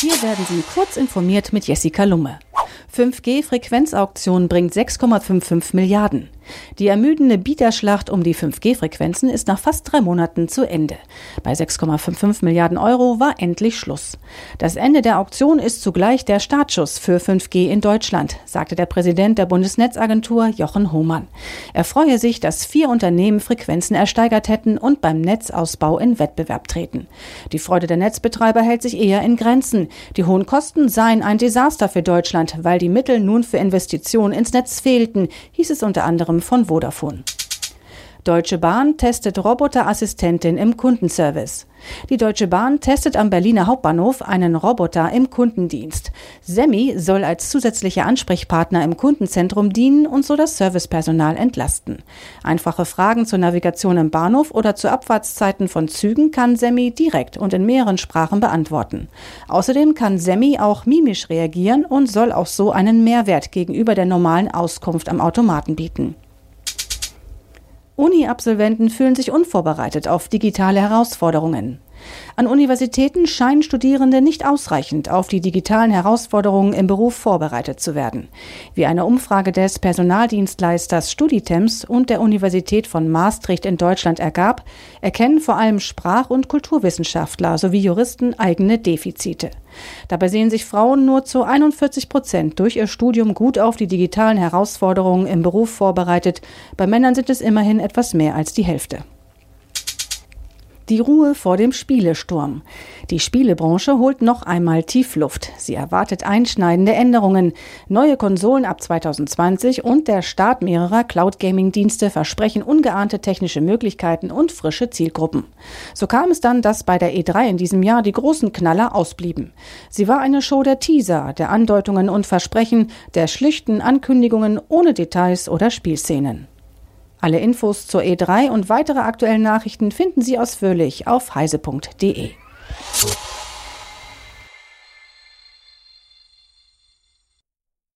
Hier werden Sie kurz informiert mit Jessica Lumme. 5G-Frequenzauktion bringt 6,55 Milliarden. Die ermüdende Bieterschlacht um die 5G-Frequenzen ist nach fast drei Monaten zu Ende. Bei 6,55 Milliarden Euro war endlich Schluss. Das Ende der Auktion ist zugleich der Startschuss für 5G in Deutschland, sagte der Präsident der Bundesnetzagentur Jochen Hohmann. Er freue sich, dass vier Unternehmen Frequenzen ersteigert hätten und beim Netzausbau in Wettbewerb treten. Die Freude der Netzbetreiber hält sich eher in Grenzen. Die hohen Kosten seien ein Desaster für Deutschland, weil die Mittel nun für Investitionen ins Netz fehlten, hieß es unter anderem von Vodafone. Deutsche Bahn testet Roboterassistentin im Kundenservice. Die Deutsche Bahn testet am Berliner Hauptbahnhof einen Roboter im Kundendienst. Semi soll als zusätzlicher Ansprechpartner im Kundenzentrum dienen und so das Servicepersonal entlasten. Einfache Fragen zur Navigation im Bahnhof oder zu Abfahrtszeiten von Zügen kann Semi direkt und in mehreren Sprachen beantworten. Außerdem kann Semi auch mimisch reagieren und soll auch so einen Mehrwert gegenüber der normalen Auskunft am Automaten bieten. Uni-Absolventen fühlen sich unvorbereitet auf digitale Herausforderungen. An Universitäten scheinen Studierende nicht ausreichend auf die digitalen Herausforderungen im Beruf vorbereitet zu werden. Wie eine Umfrage des Personaldienstleisters Studitems und der Universität von Maastricht in Deutschland ergab, erkennen vor allem Sprach- und Kulturwissenschaftler sowie Juristen eigene Defizite. Dabei sehen sich Frauen nur zu 41 Prozent durch ihr Studium gut auf die digitalen Herausforderungen im Beruf vorbereitet. Bei Männern sind es immerhin etwas mehr als die Hälfte. Die Ruhe vor dem Spielesturm. Die Spielebranche holt noch einmal Tiefluft. Sie erwartet einschneidende Änderungen. Neue Konsolen ab 2020 und der Start mehrerer Cloud-Gaming-Dienste versprechen ungeahnte technische Möglichkeiten und frische Zielgruppen. So kam es dann, dass bei der E3 in diesem Jahr die großen Knaller ausblieben. Sie war eine Show der Teaser, der Andeutungen und Versprechen, der schlichten Ankündigungen ohne Details oder Spielszenen. Alle Infos zur E3 und weitere aktuellen Nachrichten finden Sie ausführlich auf heise.de.